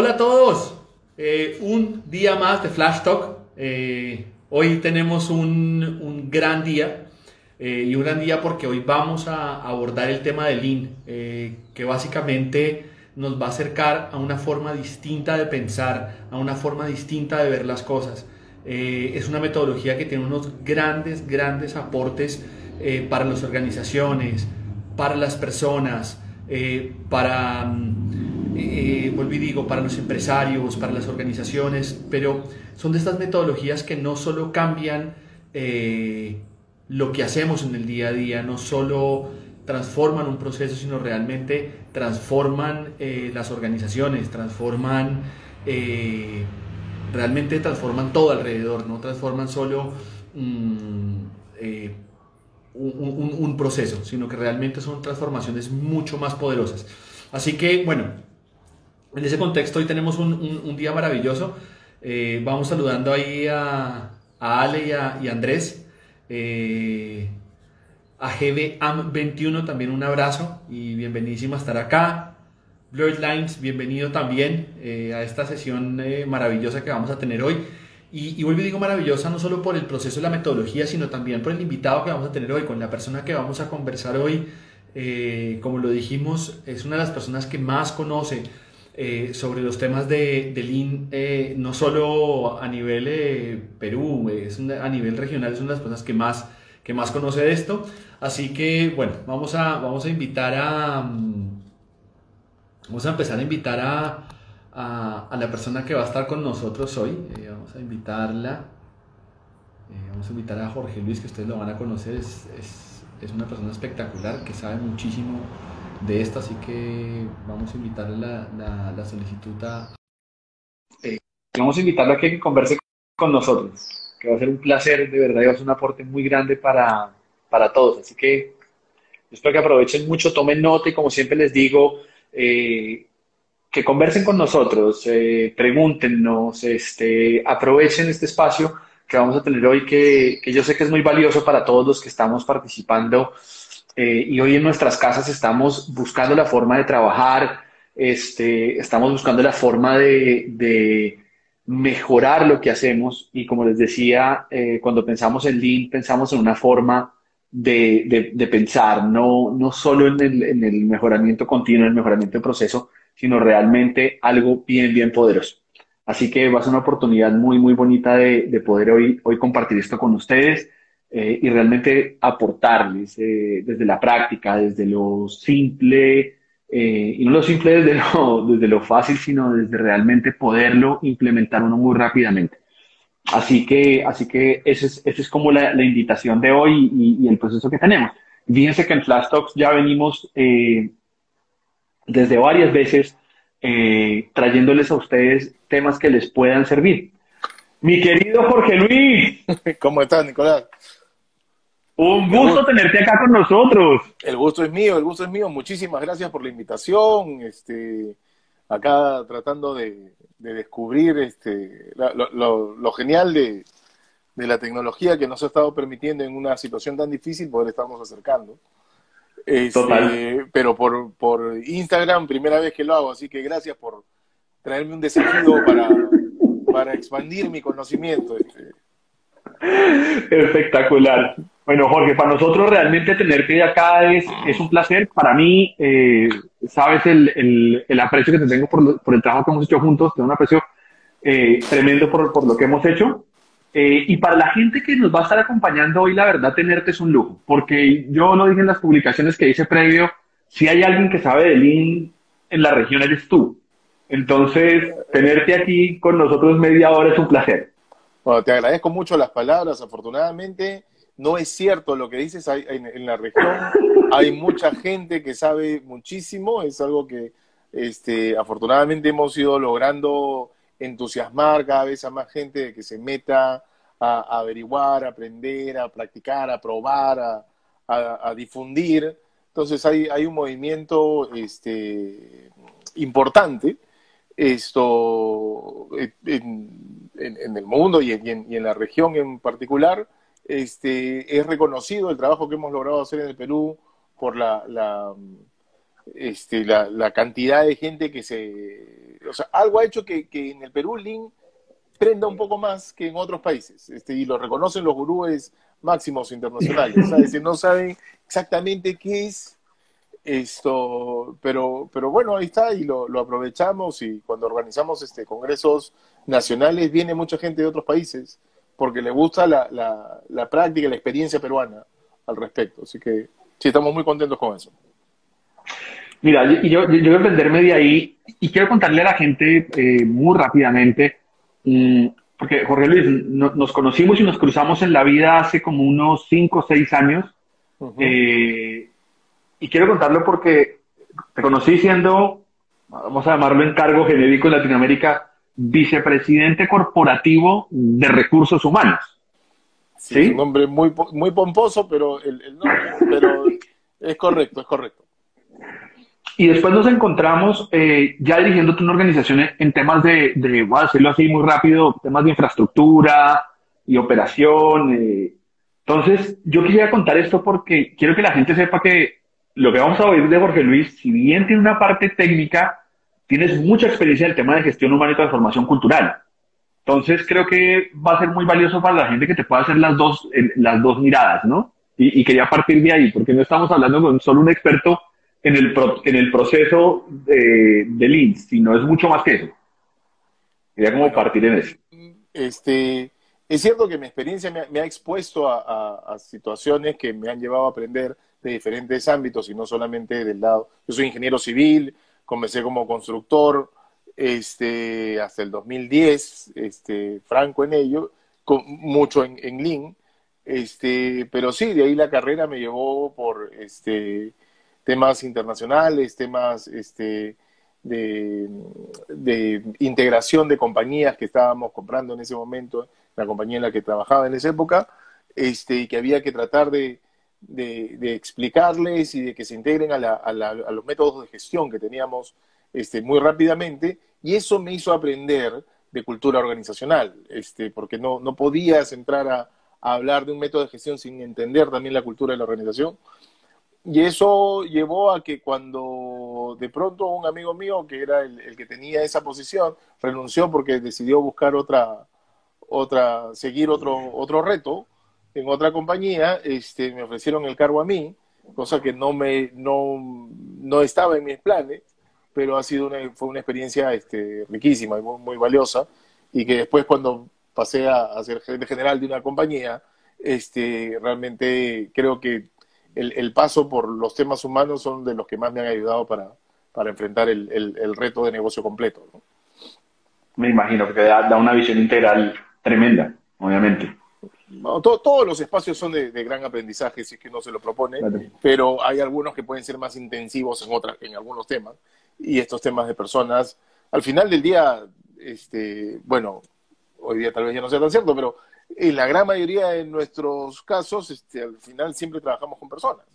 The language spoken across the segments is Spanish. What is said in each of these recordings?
Hola a todos, eh, un día más de Flash Talk. Eh, hoy tenemos un, gran día eh, y un gran día porque hoy vamos a abordar el tema del Lean, que básicamente nos va a acercar a una forma distinta de pensar, a una forma distinta de ver las cosas. es una metodología que tiene unos grandes, grandes aportes para las organizaciones, para las personas, para mm, eh, vuelvo y digo, para los empresarios, para las organizaciones, pero son de estas metodologías que no solo cambian eh, lo que hacemos en el día a día, no solo transforman un proceso, sino realmente transforman eh, las organizaciones, transforman, realmente transforman todo alrededor, no transforman solo mm, un proceso, sino que realmente son transformaciones mucho más poderosas. Así que, bueno, en ese contexto hoy tenemos un, día maravilloso. Eh, vamos saludando ahí a, Ale y a, Andrés. Eh, a GBAM21 también un abrazo y bienvenidísimo a estar acá. Blurred Lines, bienvenido también eh, a esta sesión maravillosa que vamos a tener hoy. Y, y, vuelvo y digo maravillosa no solo por el proceso de la metodología, sino también por el invitado que vamos a tener hoy, con la persona que vamos a conversar hoy. como lo dijimos, es una de las personas que más conoce eh, sobre los temas de, de Lean, eh, no solo a nivel eh, Perú, es a nivel regional, es una de las personas que más, que más conoce de esto. Así que, bueno, vamos a, vamos a invitar a... Mm, vamos a empezar a invitar a, a, la persona que va a estar con nosotros hoy. vamos a invitarla. vamos a invitar a Jorge Luis, que ustedes lo van a conocer. Es, es, es una persona espectacular que sabe muchísimo de esto, así que vamos a invitarle la, la, solicitud a... Eh, vamos a invitarlo a que converse con nosotros, que va a ser un placer, de verdad, y va a ser un aporte muy grande para, para todos. Así que espero que aprovechen mucho, tomen nota y como siempre les digo, eh, que conversen con nosotros, eh, pregúntenos, este, aprovechen este espacio que vamos a tener hoy, que, que yo sé que es muy valioso para todos los que estamos participando eh, y hoy en nuestras casas estamos buscando la forma de trabajar, este, estamos buscando la forma de, mejorar lo que hacemos y como les decía, eh, cuando pensamos en Lean, pensamos en una forma de, pensar, no, no solo en el, en el mejoramiento continuo, en el mejoramiento del proceso, sino realmente algo bien, bien poderoso. Así que va a ser una oportunidad muy, muy bonita de, de poder hoy, hoy compartir esto con ustedes. Eh, y realmente aportarles eh, desde la práctica, desde lo simple, eh, y no lo simple desde lo, desde lo fácil, sino desde realmente poderlo implementar uno muy rápidamente. Así que, así que esa es, ese es como la, invitación de hoy y, y, el proceso que tenemos. Fíjense que en Flash Talks ya venimos desde varias veces trayéndoles a ustedes temas que les puedan servir. Mi querido Jorge Luis. ¿Cómo estás, Nicolás? Un gusto tenerte acá con nosotros. El gusto es mío, el gusto es mío. Muchísimas gracias por la invitación. Este, acá tratando de, descubrir este, lo, genial de, la tecnología que nos ha estado permitiendo en una situación tan difícil poder estarnos acercando. Este, pero por, por Instagram, primera vez que lo hago, así que gracias por traerme un desafío para, para expandir mi conocimiento. Este. Espectacular. Bueno, Jorge, para nosotros realmente tenerte acá es, es un placer. Para mí, eh, sabes el, el, aprecio que te tengo por, por, el trabajo que hemos hecho juntos, tengo un aprecio eh, tremendo por, por, lo que hemos hecho. Eh, y para la gente que nos va a estar acompañando hoy, la verdad, tenerte es un lujo, porque yo lo dije en las publicaciones que hice previo, si hay alguien que sabe de Lean en la región, eres tú. Entonces, tenerte aquí con nosotros media hora es un placer. Bueno, te agradezco mucho las palabras, afortunadamente no es cierto lo que dices, hay, en, la región hay mucha gente que sabe muchísimo, es algo que este, afortunadamente hemos ido logrando entusiasmar cada vez a más gente que se meta a, averiguar, a aprender, a practicar, a probar, a, difundir. Entonces hay, hay un movimiento este, importante esto en, el mundo y en, y en la región en particular este, es reconocido el trabajo que hemos logrado hacer en el Perú por la, este, la, cantidad de gente que se... O sea, algo ha hecho que, en el Perú Lean prenda un poco más que en otros países, este, y lo reconocen los gurúes máximos internacionales, ¿sabes? no saben exactamente qué es esto, pero, pero bueno, ahí está y lo, aprovechamos y cuando organizamos este congresos nacionales viene mucha gente de otros países porque le gusta la, la, la práctica, la experiencia peruana al respecto. Así que sí, estamos muy contentos con eso. Mira, yo, yo, yo voy a aprenderme de ahí y quiero contarle a la gente eh, muy rápidamente, mm, porque Jorge Luis, nos conocimos y nos cruzamos en la vida hace como unos 5 o 6 años. Eh, y quiero contarlo porque te conocí siendo, vamos a llamarlo en cargo genérico en Latinoamérica, vicepresidente corporativo de recursos humanos. Sí, un nombre muy, muy pomposo, pero, el, nombre, pero es correcto, es correcto. Y después nos encontramos eh, ya dirigiendo una organización en temas de, de, voy a decirlo así muy rápido, temas de infraestructura y operación. Eh. Entonces, yo quisiera contar esto porque quiero que la gente sepa que lo que vamos a oír de Jorge Luis, si bien tiene una parte técnica, tienes mucha experiencia en el tema de gestión humana y transformación cultural. Entonces, creo que va a ser muy valioso para la gente que te pueda hacer las dos, las dos miradas, ¿no? Y, y quería partir de ahí, porque no estamos hablando con solo un experto en el, en el proceso de, de Lean, sino es mucho más que eso. Quería como partir en eso. Este, es cierto que mi experiencia me, ha expuesto a, situaciones que me han llevado a aprender de diferentes ámbitos y no solamente del lado. Yo soy ingeniero civil, comencé como constructor este, hasta el 2010, este, franco en ello, con, mucho en, en Lean. Este, pero sí, de ahí la carrera me llevó por este, temas internacionales, temas este, de, integración de compañías que estábamos comprando en ese momento, la compañía en la que trabajaba en esa época, este, y que había que tratar de, explicarles y de que se integren a, los métodos de gestión que teníamos este, muy rápidamente, y eso me hizo aprender de cultura organizacional, este, porque no, no podías entrar a, hablar de un método de gestión sin entender también la cultura de la organización. Y eso llevó a que cuando de pronto un amigo mío, que era el, que tenía esa posición, renunció porque decidió buscar otra, otra, seguir otro, otro reto en otra compañía, este, me ofrecieron el cargo a mí, cosa que no me, no, no estaba en mis planes, pero ha sido una, fue una experiencia este, riquísima y muy, valiosa, y que después cuando pasé a, a ser gerente general de una compañía, este, realmente creo que el, paso por los temas humanos son de los que más me han ayudado para, para enfrentar el, el, reto de negocio completo. Me imagino que da, una visión integral tremenda, obviamente. Todos los espacios son de, gran aprendizaje si es que uno se lo propone, pero hay algunos que pueden ser más intensivos en, otras, en algunos temas. Y estos temas de personas, al final del día, este, bueno, hoy día tal vez ya no sea tan cierto, pero en la gran mayoría de nuestros casos, este, al final siempre trabajamos con personas.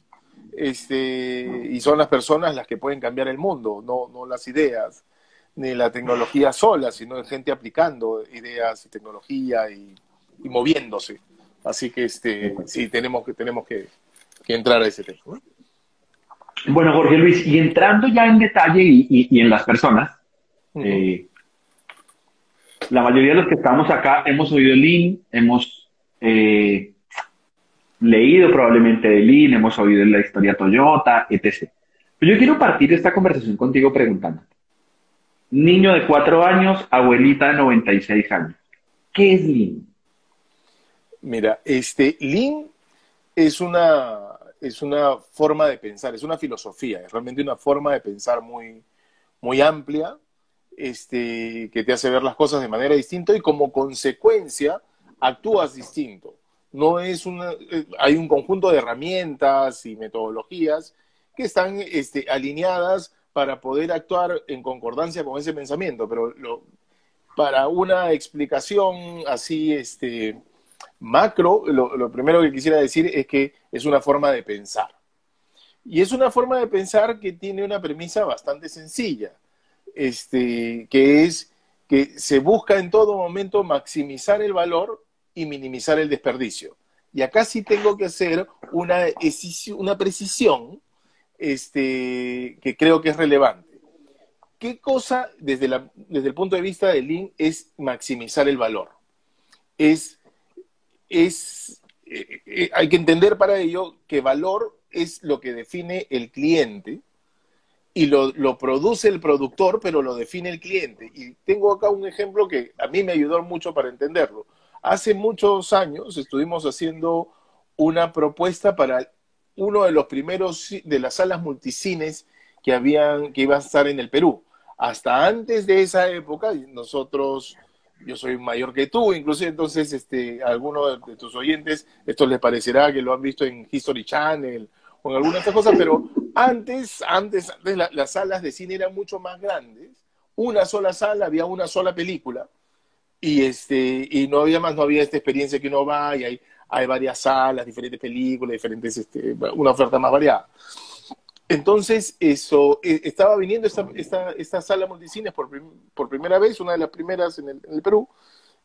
Este, y son las personas las que pueden cambiar el mundo, no, no las ideas, ni la tecnología sola, sino gente aplicando ideas y tecnología y, moviéndose. Así que este, sí, tenemos que, tenemos que, entrar a ese tema. Bueno, Jorge Luis, y entrando ya en detalle y, en las personas, la mayoría de los que estamos acá hemos oído Lean, hemos eh, leído probablemente de Lean, hemos oído la historia Toyota, etc. Pero yo quiero partir esta conversación contigo preguntando. Niño de cuatro años, abuelita de 96 años. ¿Qué es Lean? Mira, este, Lean es una, es una forma de pensar, es una filosofía, es realmente una forma de pensar muy, muy amplia, este, que te hace ver las cosas de manera distinta y como consecuencia actúas distinto. No es una, eh, hay un conjunto de herramientas y metodologías que están este, alineadas para poder actuar en concordancia con ese pensamiento, pero para una explicación así este, macro, lo, primero que quisiera decir es que es una forma de pensar. Y es una forma de pensar que tiene una premisa bastante sencilla este, que es que se busca en todo momento maximizar el valor y minimizar el desperdicio. Y acá sí tengo que hacer una, una precisión este, que creo que es relevante. ¿Qué cosa, desde, la, desde el punto de vista del Lean, es maximizar el valor? Es, es eh, eh, hay que entender para ello que valor es lo que define el cliente y lo, lo, produce el productor, pero lo define el cliente. Y tengo acá un ejemplo que a mí me ayudó mucho para entenderlo. Hace muchos años estuvimos haciendo una propuesta para uno de los primeros de las salas multicines que habían que iba a estar en el Perú. Hasta antes de esa época, nosotros yo soy mayor que tú, inclusive entonces este, a alguno de, tus oyentes esto les parecerá que lo han visto en History Channel o en alguna otra cosa, pero antes, antes, antes las salas de cine eran mucho más grandes, una sola sala, había una sola película, y este, y no había más, no había esta experiencia que uno va y hay, hay varias salas, diferentes películas, diferentes, este, una oferta más variada. Entonces, eso, eh, estaba viniendo esta, esta, esta sala multicines por, por, primera vez, una de las primeras en el, Perú,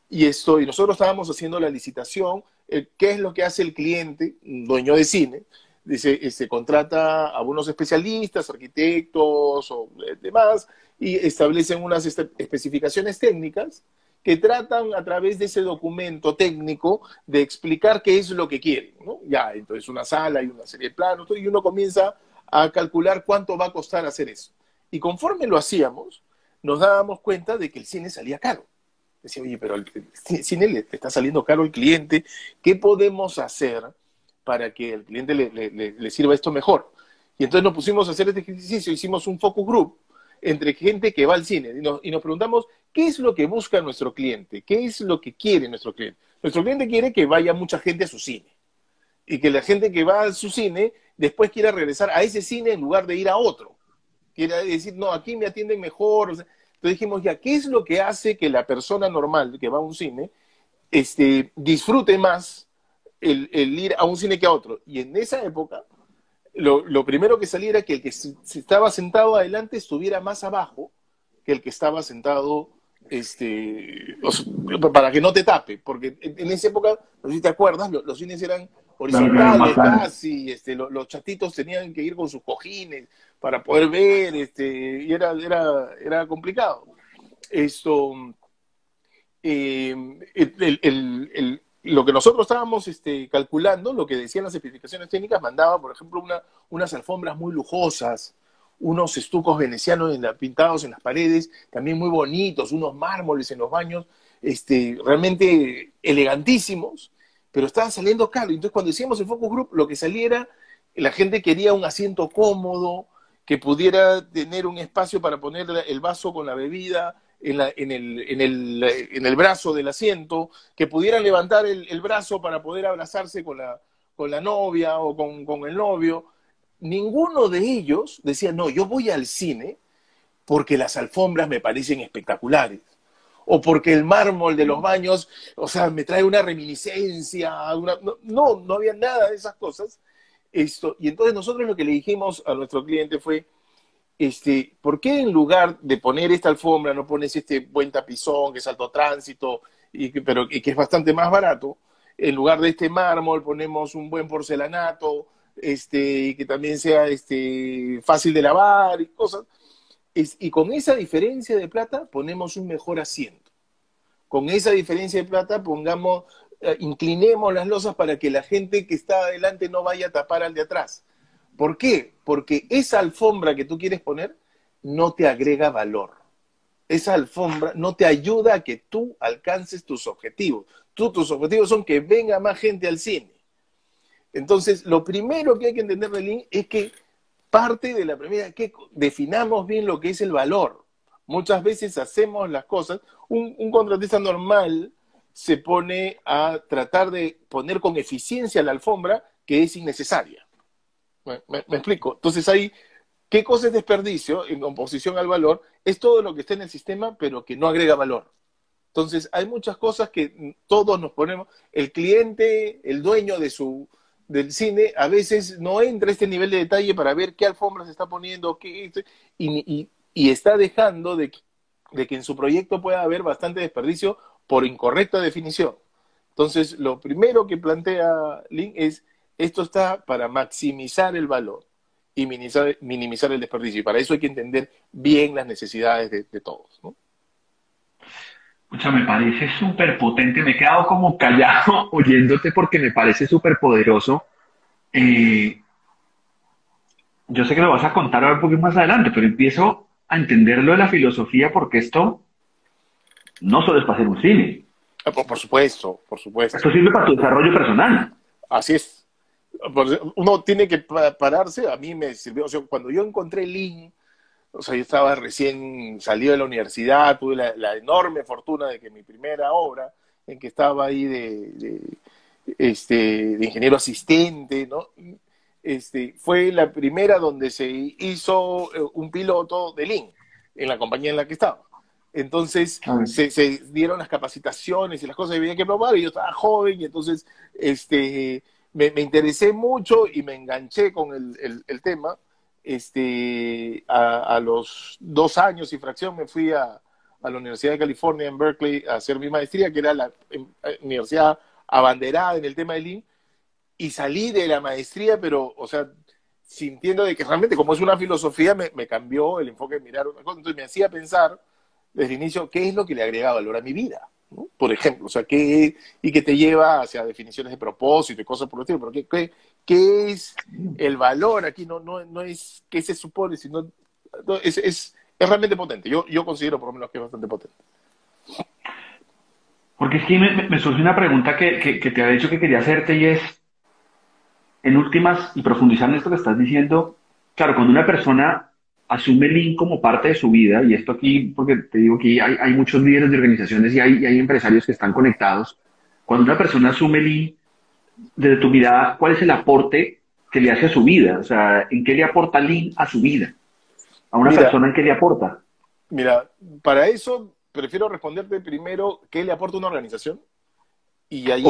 y, esto, y nosotros estábamos haciendo la licitación, eh, qué es lo que hace el cliente, dueño de cine, dice, se este, contrata a unos especialistas, arquitectos o eh, demás, y establecen unas especificaciones técnicas que tratan a través de ese documento técnico de explicar qué es lo que quieren. Ya, entonces una sala y una serie de planos, y uno comienza a calcular cuánto va a costar hacer eso. Y conforme lo hacíamos, nos dábamos cuenta de que el cine salía caro. Decía, oye, pero el cine le está saliendo caro al cliente, ¿qué podemos hacer para que el cliente le, sirva esto mejor? Y entonces nos pusimos a hacer este ejercicio, hicimos un focus group entre gente que va al cine y nos, y nos preguntamos, ¿qué es lo que busca nuestro cliente? ¿Qué es lo que quiere nuestro cliente? Nuestro cliente quiere que vaya mucha gente a su cine y que la gente que va a su cine después quiera regresar a ese cine en lugar de ir a otro. Quiere decir, no, aquí me atienden mejor. entonces dijimos, ya, ¿qué es lo que hace que la persona normal que va a un cine este, disfrute más el, ir a un cine que a otro? Y en esa época, lo, primero que salía era que el que estaba sentado adelante estuviera más abajo que el que estaba sentado este, para que no te tape, porque en, esa época, no sé si te acuerdas, los cines eran horizontales casi, este, los, chatitos tenían que ir con sus cojines para poder ver, este, y era, era, era complicado. Esto, em, lo que nosotros estábamos este, calculando, lo que decían las especificaciones técnicas, mandaba, por ejemplo, una, unas alfombras muy lujosas, unos estucos venecianos en la, pintados en las paredes, también muy bonitos, unos mármoles en los baños, este, realmente elegantísimos, pero estaban saliendo caro. Entonces, cuando decíamos el focus group, lo que saliera, la gente quería un asiento cómodo, que pudiera tener un espacio para poner el vaso con la bebida en, el, brazo del asiento, que pudieran levantar el, brazo para poder abrazarse con la, con la novia o con, con el novio. Ninguno de ellos decía, no, yo voy al cine porque las alfombras me parecen espectaculares o porque el mármol de los baños, o sea, me trae una reminiscencia, no, no, había nada de esas cosas. Esto, y entonces nosotros lo que le dijimos a nuestro cliente fue, este, ¿por qué en lugar de poner esta alfombra no pones este buen tapizón que es alto tránsito, y que, pero y que es bastante más barato? En lugar de este mármol ponemos un buen porcelanato, este, que también sea este, fácil de lavar y cosas y con esa diferencia de plata ponemos un mejor asiento. Con esa diferencia de plata pongamos, eh, inclinemos las losas para que la gente que está adelante no vaya a tapar al de atrás. ¿Por qué? Porque esa alfombra que tú quieres poner no te agrega valor. Esa alfombra no te ayuda a que tú alcances tus objetivos. Tú, tus objetivos son que venga más gente al cine. Entonces, lo primero que hay que entender de es que parte de la primera que definamos bien lo que es el valor. Muchas veces hacemos las cosas, un, contratista normal se pone a tratar de poner con eficiencia la alfombra que es innecesaria. Me, explico. Entonces ahí, ¿qué cosa es desperdicio en composición al valor? Es todo lo que está en el sistema, pero que no agrega valor. Entonces hay muchas cosas que todos nos ponemos, el cliente, el dueño de su, del cine a veces no entra este nivel de detalle para ver qué alfombra se está poniendo, qué, y, y, está dejando de, de, que en su proyecto pueda haber bastante desperdicio por incorrecta definición. Entonces, lo primero que plantea Link es, esto está para maximizar el valor. y minimizar, el desperdicio. Y para eso hay que entender bien las necesidades de, todos. ¿no? Me parece súper potente. Me he quedado como callado oyéndote porque me parece súper poderoso. Eh, yo sé que lo vas a contar ahora un poquito más adelante, pero empiezo a entender lo de la filosofía porque esto no solo es para hacer un cine. Ah, por, supuesto, por supuesto. Esto sirve para tu desarrollo personal. Así es. Uno tiene que pararse. A mí me sirvió. O sea, cuando yo encontré Lean, o sea, yo estaba recién salido de la universidad, tuve la, enorme fortuna de que mi primera obra, en que estaba ahí de, este, de ingeniero asistente, ¿no? Este, fue la primera donde se hizo eh, un piloto de Lean en la compañía en la que estaba. Entonces ah. se, dieron las capacitaciones y las cosas que había que probar y yo estaba joven y entonces este, me, interesé mucho y me enganché con el, tema. Este, a, los dos años y fracción me fui a, la Universidad de California en Berkeley a hacer mi maestría, que era la em, eh, universidad abanderada en el tema de Lean y salí de la maestría, pero, o sea, sintiendo de que realmente como es una filosofía, me, cambió el enfoque de mirar una cosa. Entonces me hacía pensar desde el inicio qué es lo que le agrega valor a mi vida, por ejemplo, o sea, qué, y que te lleva hacia definiciones de propósito y cosas por el estilo, pero qué, qué, es el valor aquí, no, no, no es qué se supone, sino es, es, es, realmente potente. Yo, yo considero por lo menos que es bastante potente. Porque es que me, me surge una pregunta que, que, que te había dicho que quería hacerte y es, en últimas, y profundizar en esto que estás diciendo, claro, cuando una persona asume Lean como parte de su vida, y esto aquí, porque te digo que hay, hay muchos líderes de organizaciones y hay, hay, empresarios que están conectados, cuando una persona asume Lean, desde tu mirada, ¿cuál es el aporte que le hace a su vida? O sea, ¿en qué le aporta Lean a su vida? A una persona, ¿en qué le aporta? Mira, para eso prefiero responderte primero qué le aporta una organización y ahí,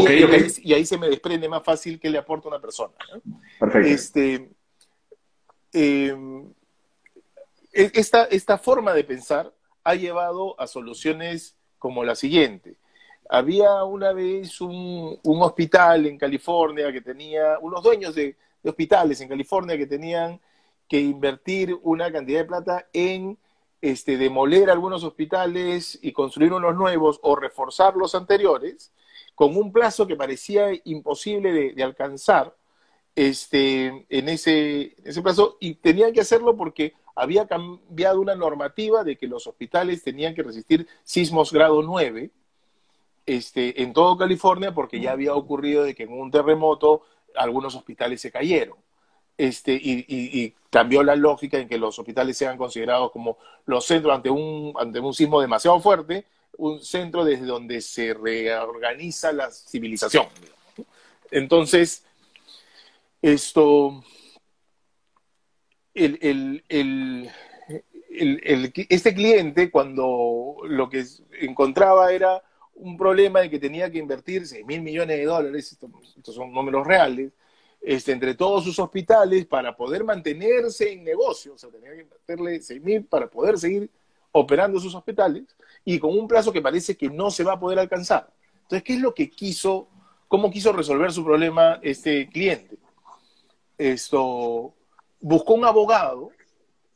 y ahí se me desprende más fácil que le aporta una persona. Perfecto. Este, em, e, esta, esta forma de pensar ha llevado a soluciones como la siguiente. Había una vez un, hospital en California que tenía, unos dueños de, hospitales en California que tenían que invertir una cantidad de plata en este, demoler algunos hospitales y construir unos nuevos o reforzar los anteriores con un plazo que parecía imposible de, alcanzar este, en, ese, ese plazo. Y tenían que hacerlo porque había cambiado una normativa de que los hospitales tenían que resistir sismos grado 9 este, en todo California porque ya había ocurrido de que en un terremoto algunos hospitales se cayeron. Este, y, y, cambió la lógica en que los hospitales sean considerados como los centros ante un, ante un sismo demasiado fuerte, un centro desde donde se reorganiza la civilización. Entonces, esto, el, este cliente cuando lo que encontraba era un problema de que tenía que invertir 6 mil millones de dólares, estos, son números reales, este, entre todos sus hospitales para poder mantenerse en negocio, o sea, tenía que invertirle 6 mil para poder seguir operando sus hospitales y con un plazo que parece que no se va a poder alcanzar. Entonces, ¿qué es lo que quiso, cómo quiso resolver su problema este cliente? Esto, buscó un abogado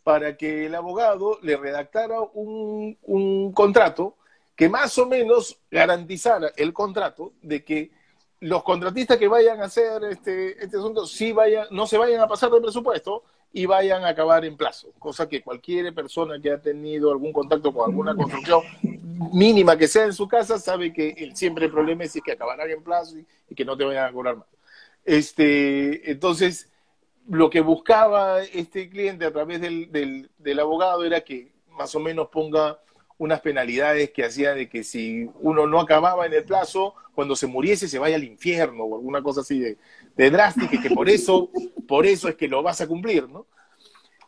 para que el abogado le redactara un, un contrato que más o menos garantizara el contrato de que los contratistas que vayan a hacer este, este asunto sí no se vayan a pasar del presupuesto y vayan a acabar en plazo, cosa que cualquier persona que ha tenido algún contacto con alguna construcción mínima que sea en su casa sabe que siempre el problema es que acabarán en plazo y, que no te vayan a cobrar más. Este, entonces, lo que buscaba este cliente a través del, del abogado era que más o menos ponga unas penalidades que hacía de que si uno no acababa en el plazo, cuando se muriese se vaya al infierno o alguna cosa así de, de drástica que por eso, por eso es que lo vas a cumplir, ¿no?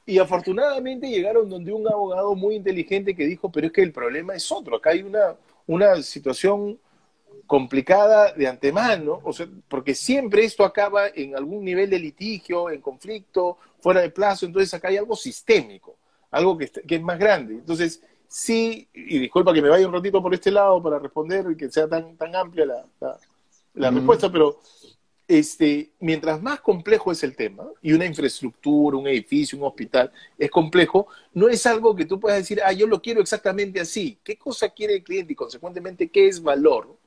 Y afortunadamente llegaron donde un abogado muy inteligente que dijo, pero es que el problema es otro, acá hay una, una situación complicada de antemano, o sea, porque siempre esto acaba en algún nivel de litigio, en conflicto, fuera de plazo, entonces acá hay algo sistémico, algo que, que es más grande. Entonces, sí, y disculpa que me vaya un ratito por este lado para responder y que sea tan, tan amplia la, la, respuesta, pero este, mientras más complejo es el tema, y una infraestructura, un edificio, un hospital es complejo, no es algo que tú puedas decir, ah, yo lo quiero exactamente así. ¿Qué cosa quiere el cliente y consecuentemente qué es valor?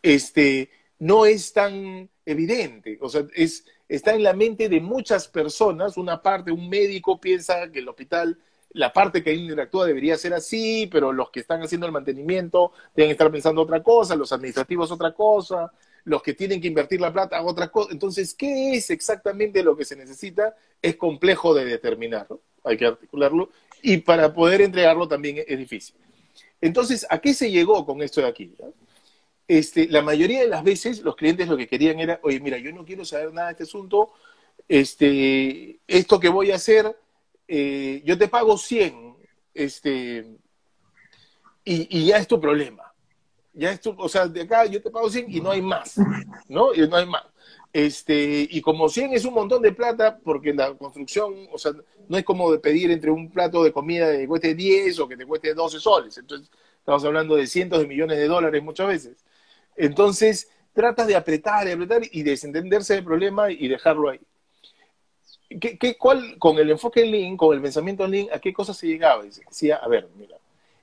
Este, no es tan evidente. O sea, es, está en la mente de muchas personas. Una parte, un médico piensa que el hospital, la parte que interactúa debería ser así, pero los que están haciendo el mantenimiento deben estar pensando otra cosa, los administrativos otra cosa los que tienen que invertir la plata otra cosa. Entonces, ¿qué es exactamente lo que se necesita? Es complejo de determinar, hay que articularlo, y para poder entregarlo también es difícil. Entonces, ¿a qué se llegó con esto de aquí? Este, la mayoría de las veces los clientes lo que querían era, oye, mira, yo no quiero saber nada de este asunto, este, esto que voy a hacer, eh, yo te pago 100, este, y, ya es tu problema ya esto, o sea, de acá yo te pago 100 y no hay más, ¿no? Y no hay más. Este, y como 100 es un montón de plata, porque la construcción, o sea, no es como pedir entre un plato de comida que cueste 10 o que te cueste 12 soles. Entonces, estamos hablando de cientos de millones de dólares muchas veces. Entonces, tratas de apretar y apretar y desentenderse del problema y dejarlo ahí. ¿Qué, qué, cuál, con el enfoque en Lean, con el pensamiento en Lean, ¿a qué cosas se llegaba? Decía, a ver, mira,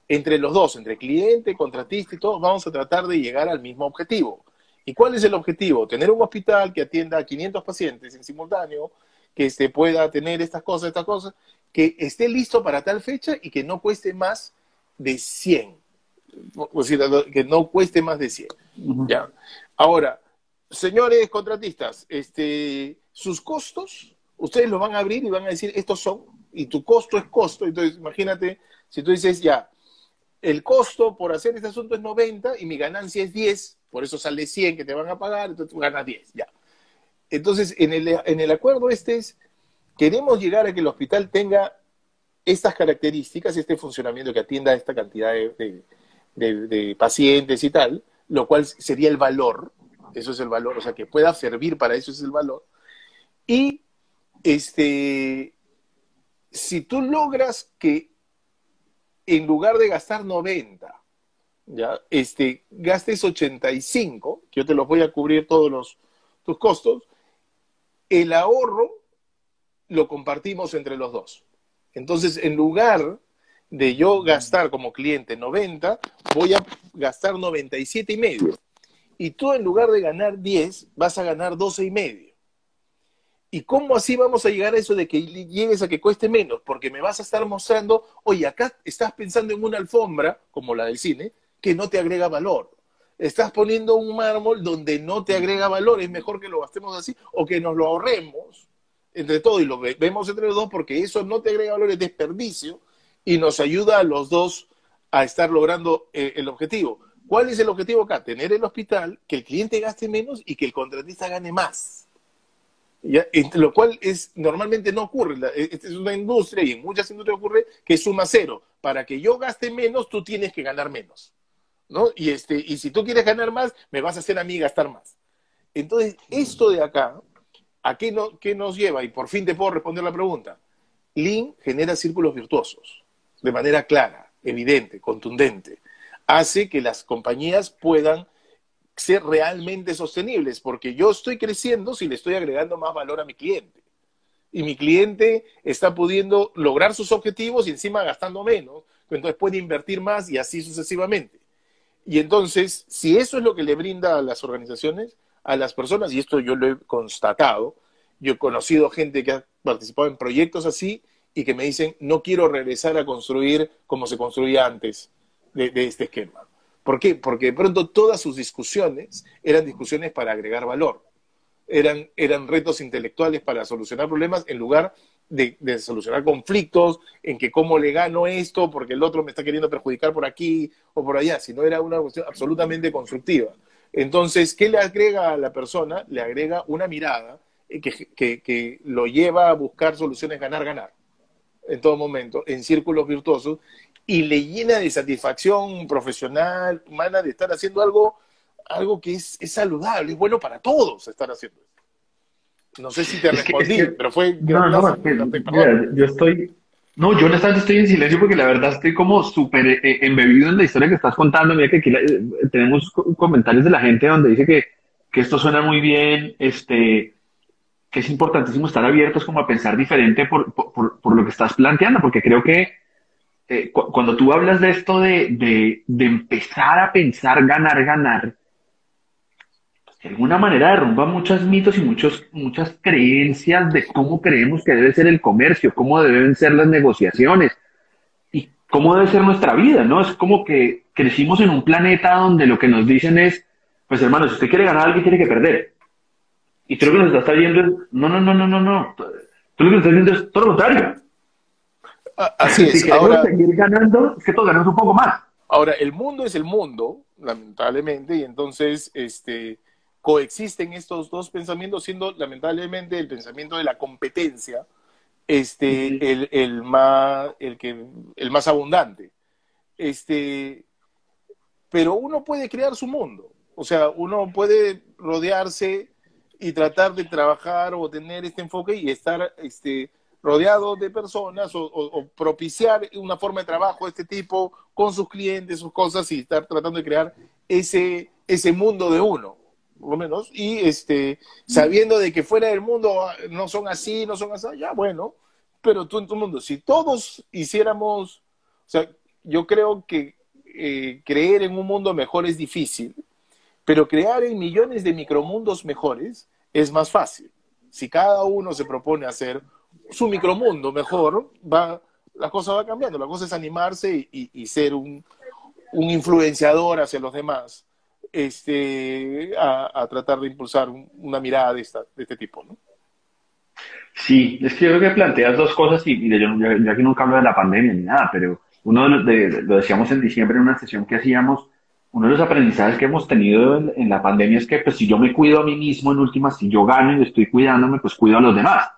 entre los dos, entre cliente, contratista y todos, vamos a tratar de llegar al mismo objetivo. ¿Y cuál es el objetivo? Tener un hospital que atienda a 500 pacientes en simultáneo, que se pueda tener estas cosas, estas cosas, que esté listo para tal fecha y que no cueste más de 100. O sea, que no cueste más de 100. ¿Ya? Ahora, señores contratistas, este, sus costos, ustedes los van a abrir y van a decir, estos son, y tu costo es costo. Entonces, imagínate, si tú dices, ya, el costo por hacer este asunto es 90 y mi ganancia es 10, por eso sale 100 que te van a pagar, entonces tú ganas 10, ya. Entonces, en el, en el acuerdo este es, queremos llegar a que el hospital tenga estas características, este funcionamiento que atienda a esta cantidad de, de, pacientes y tal, lo cual sería el valor, eso es el valor, o sea, que pueda servir para eso es el valor. Y este, si tú logras que en lugar de gastar 90, ¿ya? Este, gastes 85, que yo te los voy a cubrir todos los, tus costos, el ahorro lo compartimos entre los dos. Entonces, en lugar de yo gastar como cliente 90, voy a gastar 97 y medio. Y tú en lugar de ganar 10, vas a ganar 12 y medio. ¿Y cómo así vamos a llegar a eso de que llegues a que cueste menos? Porque me vas a estar mostrando, oye, acá estás pensando en una alfombra, como la del cine, que no te agrega valor. Estás poniendo un mármol donde no te agrega valor. Es mejor que lo gastemos así o que nos lo ahorremos entre todos y lo vemos entre los dos porque eso no te agrega valor, es desperdicio y nos ayuda a los dos a estar logrando eh, el objetivo. ¿Cuál es el objetivo acá? Tener el hospital, que el cliente gaste menos y que el contratista gane más lo cual es normalmente no ocurre. E, esta es una industria y en muchas industrias ocurre que es suma cero. Para que yo gaste menos, tú tienes que ganar menos. ¿no? Y, este, y si tú quieres ganar más, me vas a hacer a mí gastar más. Entonces, esto de acá, ¿a qué, no, qué nos lleva? Y por fin te puedo responder la pregunta. Lean genera círculos virtuosos de manera clara, evidente, contundente. Hace que las compañías puedan ser realmente sostenibles, porque yo estoy creciendo si le estoy agregando más valor a mi cliente. Y mi cliente está pudiendo lograr sus objetivos y encima gastando menos, entonces puede invertir más y así sucesivamente. Y entonces, si eso es lo que le brinda a las organizaciones, a las personas, y esto yo lo he constatado, yo he conocido gente que ha participado en proyectos así y que me dicen, no quiero regresar a construir como se construía antes de, de este esquema. ¿Por qué? Porque de pronto todas sus discusiones eran discusiones para agregar valor. Eran, eran retos intelectuales para solucionar problemas en lugar de, solucionar conflictos, en que cómo le gano esto porque el otro me está queriendo perjudicar por aquí o por allá, sino era una cuestión absolutamente constructiva. Entonces, ¿qué le agrega a la persona? Le agrega una mirada que, que lo lleva a buscar soluciones ganar-ganar en todo momento, en círculos virtuosos, y le llena de satisfacción profesional, humana, de estar haciendo algo, algo que es, saludable, es bueno para todos estar haciendo eso. No sé si te respondí, pero fue... No, no, yo estoy... No, yo honestamente estoy en silencio porque la verdad estoy como súper eh, eh, embebido en la historia que estás contando. Mira que aquí eh, tenemos comentarios de la gente donde dice que que esto suena muy bien, este, que es importantísimo estar abiertos como a pensar diferente por, por, por lo que estás planteando, porque creo que eh, cuando tú hablas de esto de, de, de, empezar a pensar ganar, ganar, de alguna manera derrumba muchos mitos y muchos, muchas creencias de cómo creemos que debe ser el comercio, cómo deben ser las negociaciones y cómo debe ser nuestra vida, ¿no? Es como que crecimos en un planeta donde lo que nos dicen es, pues hermano, si usted quiere ganar, alguien tiene que perder. Y tú lo que nos estás viendo es, no, no, no, no, no, no. Tú lo que nos estás viendo es todo lo contrario. Así es. Si queremos ahora, seguir ganando, es que todos ganamos un poco más. Ahora, el mundo es el mundo, lamentablemente, y entonces este, coexisten estos dos pensamientos, siendo lamentablemente el pensamiento de la competencia este, el, el, más, el, que, el más abundante. Este, pero uno puede crear su mundo. O sea, uno puede rodearse y tratar de trabajar o tener este enfoque y estar este, rodeado de personas o, propiciar una forma de trabajo de este tipo con sus clientes, sus cosas y estar tratando de crear ese, ese mundo de uno, por lo menos, y este, sabiendo de que fuera del mundo ah, no son así, no son así, ya bueno, pero tú en tu mundo, si todos hiciéramos, o sea, yo creo que eh, creer en un mundo mejor es difícil, pero crear en millones de micromundos mejores es más fácil. Si cada uno se propone hacer su micromundo mejor, va, la cosa va cambiando. La cosa es animarse y, ser un, influenciador hacia los demás, este, a, tratar de impulsar una mirada de, esta, de este tipo, ¿no? Sí, es que yo creo que planteas dos cosas y, yo, yo, aquí nunca hablo de la pandemia ni nada, pero uno de, lo decíamos en diciembre en una sesión que hacíamos, uno de los aprendizajes que hemos tenido en, la pandemia es que pues si yo me cuido a mí mismo en última, si yo gano y estoy cuidándome, pues cuido a los demás.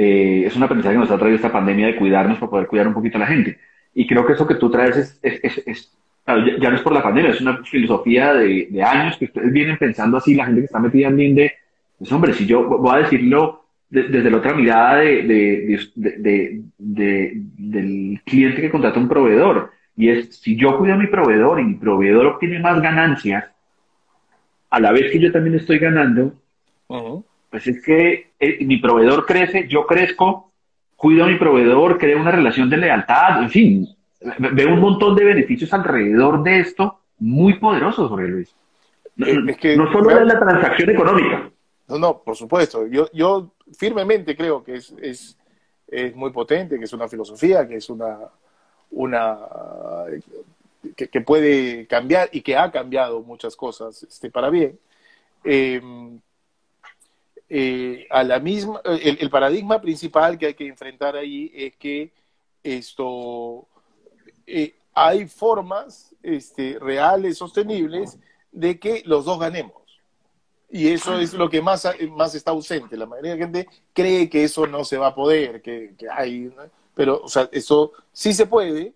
Eh, es un aprendizaje que nos ha traído esta pandemia de cuidarnos para poder cuidar un poquito a la gente. Y creo que eso que tú traes es, es, es, ya, no es por la pandemia, es una filosofía de, de, años que ustedes vienen pensando así, la gente que está metida en Linde, pues hombre, si yo voy a decirlo desde la otra mirada de, del cliente que contrata un proveedor, y es, si yo cuido a mi proveedor y mi proveedor obtiene más ganancias, a la vez que yo también estoy ganando, pues es que eh, mi proveedor crece, yo crezco, cuido a mi proveedor, creo una relación de lealtad, en fin, veo un montón de beneficios alrededor de esto muy poderosos, Jorge Luis. No, no solo de la transacción económica. No, no, por supuesto. Yo, yo firmemente creo que es, es, es muy potente, que es una filosofía, que es una, una que, puede cambiar y que ha cambiado muchas cosas este, para bien. Em, eh, a la misma, el, paradigma principal que hay que enfrentar ahí es que esto eh, hay formas este, reales, sostenibles, de que los dos ganemos. Y eso es lo que más, más está ausente. La mayoría de la gente cree que eso no se va a poder, que, que hay, pero, o sea, eso sí se puede,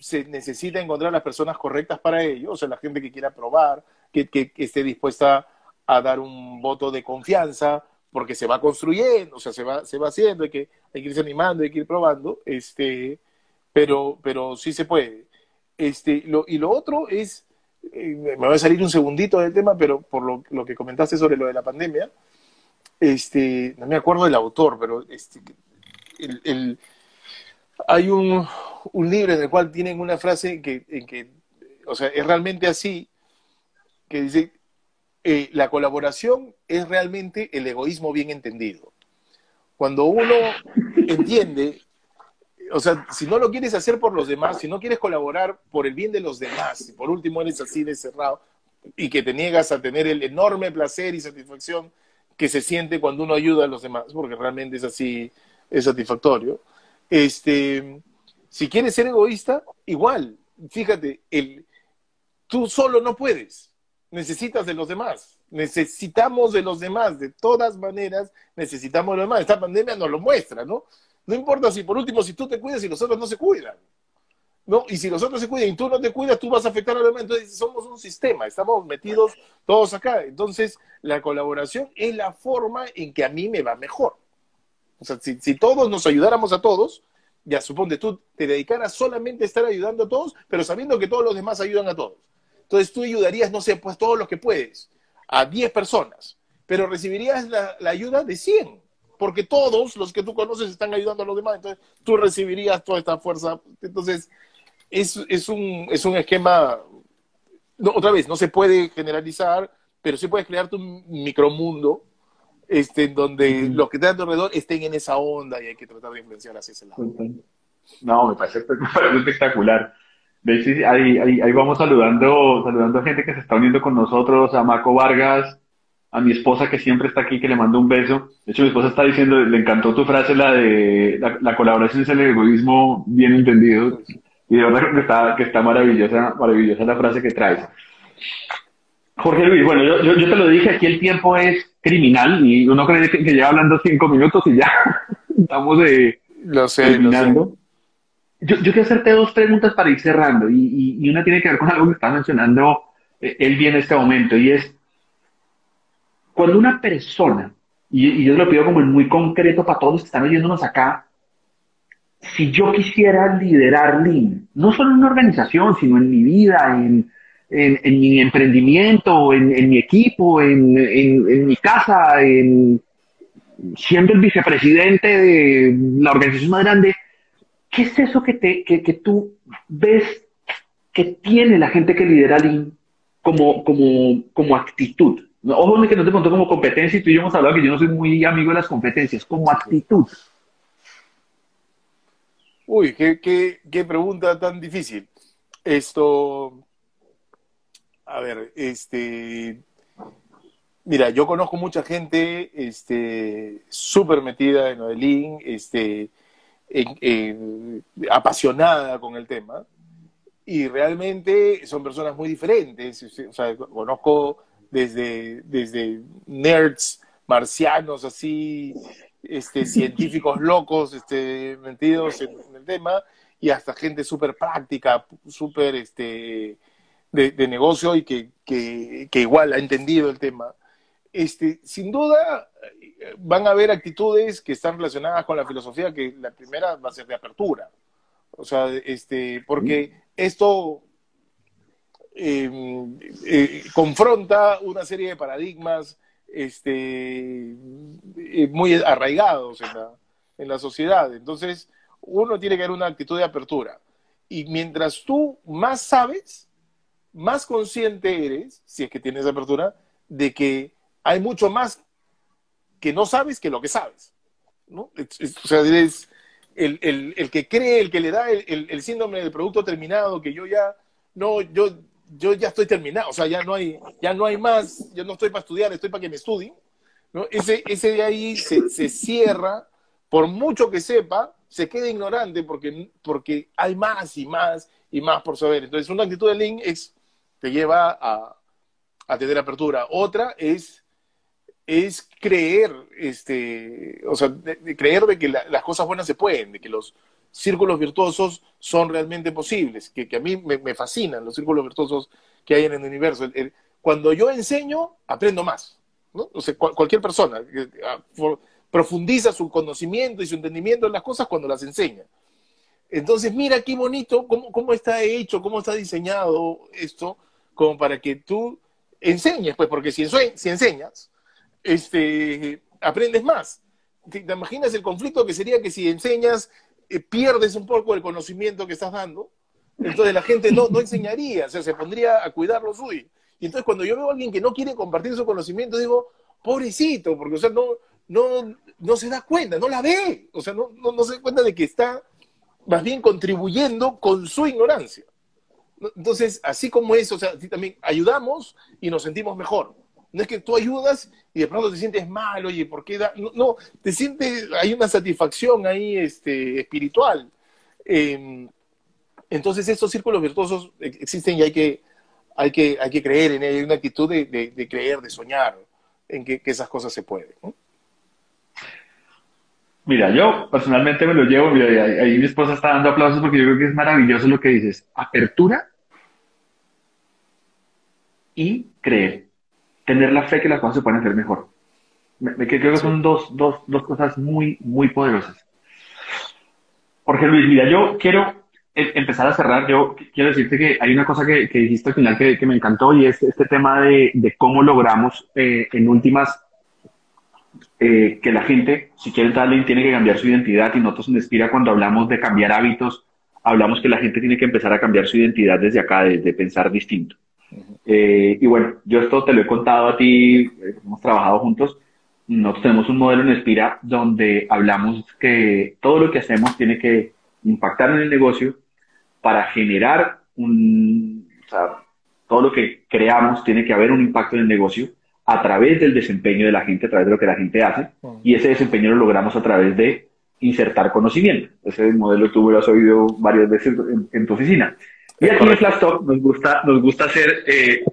se necesita encontrar las personas correctas para ello, o sea, la gente que quiera probar, que, que, esté dispuesta a dar un voto de confianza, porque se va construyendo, o sea, se va, se va haciendo, hay que, irse animando, hay que ir probando, este, pero, pero sí se puede. Este, lo, y lo otro es, eh, me va a salir un segundito del tema, pero por lo, lo, que comentaste sobre lo de la pandemia, este, no me acuerdo del autor, pero este, el, el hay un, un, libro en el cual tienen una frase que, en que, o sea, es realmente así, que dice, eh, la colaboración es realmente el egoísmo bien entendido. Cuando uno entiende, o sea, si no lo quieres hacer por los demás, si no quieres colaborar por el bien de los demás, y por último eres así de cerrado y que te niegas a tener el enorme placer y satisfacción que se siente cuando uno ayuda a los demás, porque realmente es así, es satisfactorio este, si quieres ser egoísta, igual, fíjate, el, tú solo no puedes, necesitas de los demás, necesitamos de los demás, de todas maneras necesitamos de los demás. Esta pandemia nos lo muestra, ¿no? No importa si por último, si tú te cuidas y los otros no se cuidan. ¿no? Y si los otros se cuidan y tú no te cuidas, tú vas a afectar a los demás. Entonces, somos un sistema, estamos metidos todos acá. Entonces, la colaboración es la forma en que a mí me va mejor. O sea, si, todos nos ayudáramos a todos, ya suponte tú te dedicaras solamente a estar ayudando a todos, pero sabiendo que todos los demás ayudan a todos. Entonces tú ayudarías, no sé, pues todos los que puedes. a 10 personas, pero recibirías la, la ayuda de 100 porque todos los que tú conoces están ayudando a los demás, entonces tú recibirías toda esta fuerza. Entonces, es, es, un, es un esquema, otra vez, no se puede generalizar, pero sí puedes crear tu micromundo este, en donde los que están a tu alrededor estén en esa onda y hay que tratar de influenciar hacia ese lado. No, me parece, espectacular. De hecho, ahí, ahí, ahí, vamos saludando, saludando a gente que se está uniendo con nosotros, a Marco Vargas, a mi esposa que siempre está aquí, que le mando un beso. De hecho, mi esposa está diciendo, le encantó tu frase, la de la, colaboración es el egoísmo bien entendido. Y de verdad que está, que está maravillosa, maravillosa la frase que traes. Jorge Luis, bueno, yo, yo, te lo dije, aquí el tiempo es criminal y uno cree que, lleva hablando cinco minutos y ya estamos lo sé, terminando. Yo, yo, quiero hacerte dos preguntas para ir cerrando y, una tiene que ver con algo que está mencionando eh, él bien en este momento y es cuando una persona, y, yo lo pido como en muy concreto para todos los que están oyéndonos acá, si yo quisiera liderar Lean, no solo en una organización, sino en mi vida, en, mi emprendimiento, en, mi equipo, en, mi casa, en siendo el vicepresidente de la organización más grande, ¿qué es eso que, te, que, tú ves que tiene la gente que lidera Lean como, como, como actitud? Ojo, que no te contó como competencia y tú y yo hemos hablado que yo no soy muy amigo de las competencias, como actitud. Uy, qué, qué, pregunta tan difícil. Esto, a ver, este, mira, yo conozco mucha gente, este, súper metida en Odelín, este, apasionada con el tema, y realmente son personas muy diferentes. O sea, conozco desde, desde nerds marcianos así, este, científicos locos, este, metidos en, el tema, y hasta gente súper práctica, súper este, de, negocio y que, que, igual ha entendido el tema. Este, sin duda van a haber actitudes que están relacionadas con la filosofía, que la primera va a ser de apertura. O sea, este, porque esto Em, eh, confronta una serie de paradigmas este, eh, muy arraigados en la, en la sociedad. Entonces, uno tiene que tener una actitud de apertura. Y mientras tú más sabes, más consciente eres, si es que tienes apertura, de que hay mucho más que no sabes que lo que sabes. o sea, eres el, el, el, que cree, el que le da el, el, síndrome del producto terminado, que yo ya, no, yo yo ya estoy terminado, o sea, ya no hay, ya no hay más, yo no estoy para estudiar, estoy para que me estudien. Ese, ese de ahí se, se cierra, por mucho que sepa, se queda ignorante porque, porque hay más y más y más por saber. Entonces, una actitud de link es, te lleva a, a tener apertura. Otra es, es creer, este, o sea, creer de que las cosas buenas se pueden, de que los, círculos virtuosos son realmente posibles, que, a mí me, fascinan los círculos virtuosos que hay en el universo. cuando yo enseño, aprendo más. ¿no? O sea, cualquier persona ah, profundiza su conocimiento y su entendimiento en las cosas cuando las enseña. Entonces, mira qué bonito, cómo, cómo está hecho, cómo está diseñado esto, como para que tú enseñes, pues, porque si, si enseñas, este, aprendes más. ¿Te imaginas el conflicto que sería que si enseñas eh, pierdes un poco el conocimiento que estás dando, entonces la gente no, no enseñaría, o sea, se pondría a cuidar lo suyo. Y entonces cuando yo veo a alguien que no quiere compartir su conocimiento, digo, pobrecito, porque, o sea, no, no, no se da cuenta, no la ve, o sea, no, no, no se da cuenta de que está más bien contribuyendo con su ignorancia. Entonces, así como eso, o sea, también ayudamos y nos sentimos mejor. No es que tú ayudas y de pronto te sientes mal, oye, ¿por qué da? No, te sientes, hay una satisfacción ahí este, espiritual. Em, entonces estos círculos virtuosos existen y hay que, hay que, hay que creer en ellos, hay una actitud de, creer, de soñar en que, esas cosas se pueden. Mira, yo personalmente me lo llevo, mira, ahí mi esposa está dando aplausos porque yo creo que es maravilloso lo que dices. Apertura y creer tener la fe que las cosas se pueden hacer mejor. Me, creo que son dos, dos, dos cosas muy, muy poderosas. Jorge Luis, mira, yo quiero empezar a cerrar, yo quiero decirte que hay una cosa que, que dijiste al final que, que, me encantó y es este tema de, de cómo logramos eh, en últimas eh, que la gente, si quiere entrar tiene que cambiar su identidad y nosotros en Inspira cuando hablamos de cambiar hábitos, hablamos que la gente tiene que empezar a cambiar su identidad desde acá, desde pensar distinto. Eh, y bueno, yo esto te lo he contado a ti, hemos trabajado juntos, nosotros tenemos un modelo en Espira donde hablamos que todo lo que hacemos tiene que impactar en el negocio para generar un, o sea, todo lo que creamos tiene que haber un impacto en el negocio a través del desempeño de la gente, a través de lo que la gente hace, y ese desempeño lo logramos a través de insertar conocimiento. Ese modelo tú lo has oído varias veces en, tu oficina. Y aquí en Flash nos gusta, nos gusta hacer eh,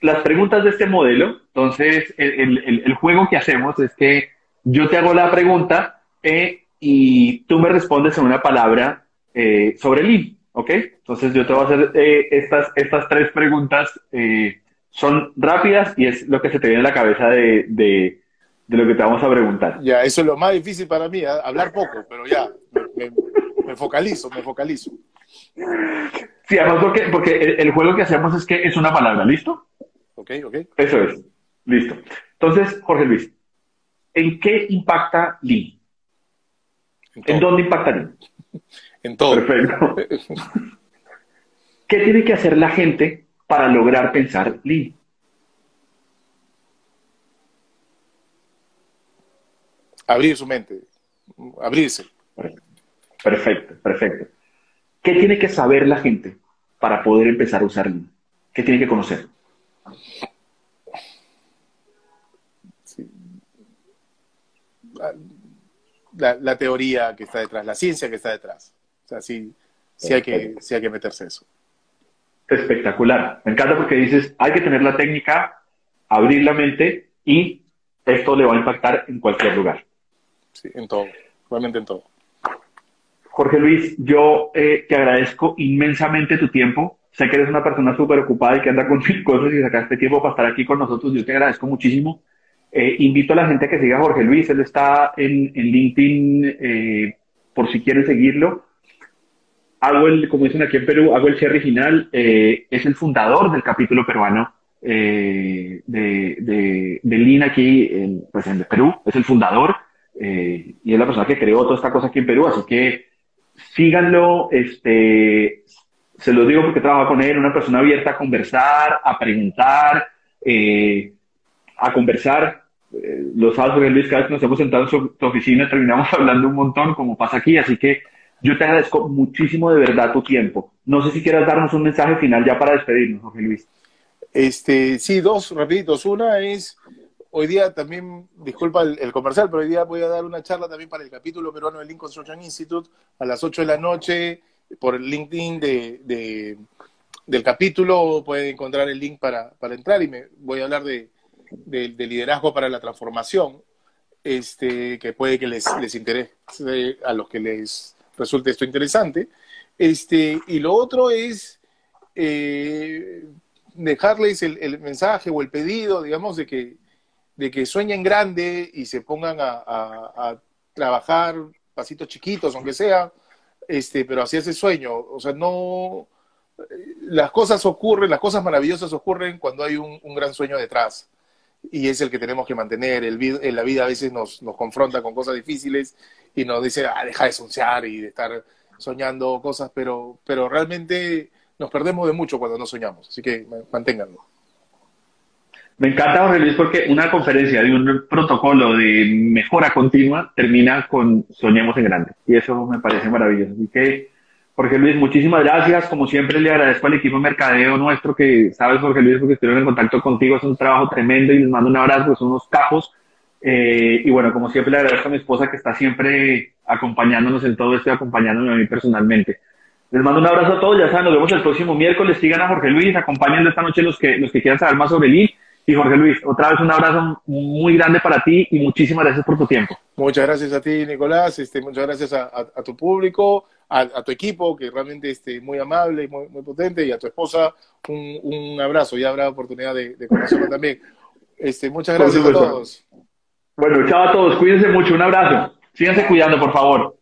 las preguntas de este modelo, entonces el, juego que hacemos es que yo te hago la pregunta eh, y tú me respondes en una palabra eh, sobre Lean, ¿ok? Entonces yo te voy a hacer estas, estas tres preguntas, son rápidas y es lo que se te viene a la cabeza de, de, lo que te vamos a preguntar. Ya, eso es lo más difícil para mí, hablar poco, pero ya, me, focalizo, me focalizo. Sí, además porque, porque el juego que hacemos es que es una palabra, ¿listo? Ok, ok. Eso es. Listo. Entonces, Jorge Luis, ¿en qué impacta Lean? ¿En, dónde impacta Lean? En todo. Perfecto. ¿Qué tiene que hacer la gente para lograr pensar Lean? Abrir su mente, abrirse. Perfecto, perfecto. ¿Qué tiene que saber la gente para poder empezar a usar Lean? ¿Qué tiene que conocer? La, teoría que está detrás, la ciencia que está detrás. O sea, sí, sí, hay, que, sí hay que meterse eso. Espectacular. Me encanta porque dices, hay que tener la técnica, abrir la mente y esto le va a impactar en cualquier lugar. Sí, en todo, realmente en todo. Jorge Luis, yo eh, te agradezco inmensamente tu tiempo. Sé que eres una persona súper ocupada y que anda con mil cosas y sacaste tiempo para estar aquí con nosotros. Yo te agradezco muchísimo. Eh, invito a la gente a que siga a Jorge Luis. Él está en, LinkedIn eh, por si quieren seguirlo. Hago el, como dicen aquí en Perú, hago el cierre final. Es el fundador del capítulo peruano de, de, de aquí en, pues en Perú. Es el fundador y es la persona que creó toda esta cosa aquí en Perú. Así que síganlo. Este, se lo digo porque trabajo con él, una persona abierta a conversar, a preguntar, eh, a conversar. Eh, los sábados, Luis, cada vez que nos hemos sentado en su, oficina terminamos hablando un montón, como pasa aquí, así que yo te agradezco muchísimo de verdad tu tiempo. No sé si quieras darnos un mensaje final ya para despedirnos, Jorge Luis. Este, sí, dos rapiditos. Una es, hoy día también, disculpa el, comercial, pero hoy día voy a dar una charla también para el capítulo peruano del Link Construction Institute a las 8 de la noche por el LinkedIn de, del capítulo pueden encontrar el link para, entrar y me voy a hablar de, liderazgo para la transformación, este, que puede que les, les interese a los que les resulte esto interesante. Este, y lo otro es eh, dejarles el, mensaje o el pedido, digamos, de que, de que sueñen grande y se pongan a, a trabajar pasitos chiquitos, aunque sea, este, pero hacia ese sueño. O sea, no. Las cosas ocurren, las cosas maravillosas ocurren cuando hay un, gran sueño detrás. Y es el que tenemos que mantener. El, en la vida a veces nos, nos confronta con cosas difíciles y nos dice, ah, deja de soñar y de estar soñando cosas, pero, pero realmente nos perdemos de mucho cuando no soñamos. Así que manténganlo. Me encanta, Jorge Luis, porque una conferencia de un protocolo de mejora continua termina con soñemos en grande. Y eso me parece maravilloso. Así que, Jorge Luis, muchísimas gracias. Como siempre, le agradezco al equipo de mercadeo nuestro que, sabes, Jorge Luis, porque estuvieron en contacto contigo. Es un trabajo tremendo y les mando un abrazo, son unos capos. Eh, y bueno, como siempre, le agradezco a mi esposa que está siempre acompañándonos en todo esto y acompañándome a mí personalmente. Les mando un abrazo a todos, ya saben, nos vemos el próximo miércoles. Sigan a Jorge Luis, acompáñenlo esta noche los que, los que quieran saber más sobre él y Jorge Luis, otra vez un abrazo muy grande para ti y muchísimas gracias por tu tiempo. Muchas gracias a ti, Nicolás. Este, muchas gracias a, tu público, a, tu equipo, que realmente este, muy amable y muy, potente, y a tu esposa, un, abrazo. Ya habrá oportunidad de, de también. Este, muchas gracias a todos. Bueno, chao a todos. Cuídense mucho. Un abrazo. Síganse cuidando, por favor.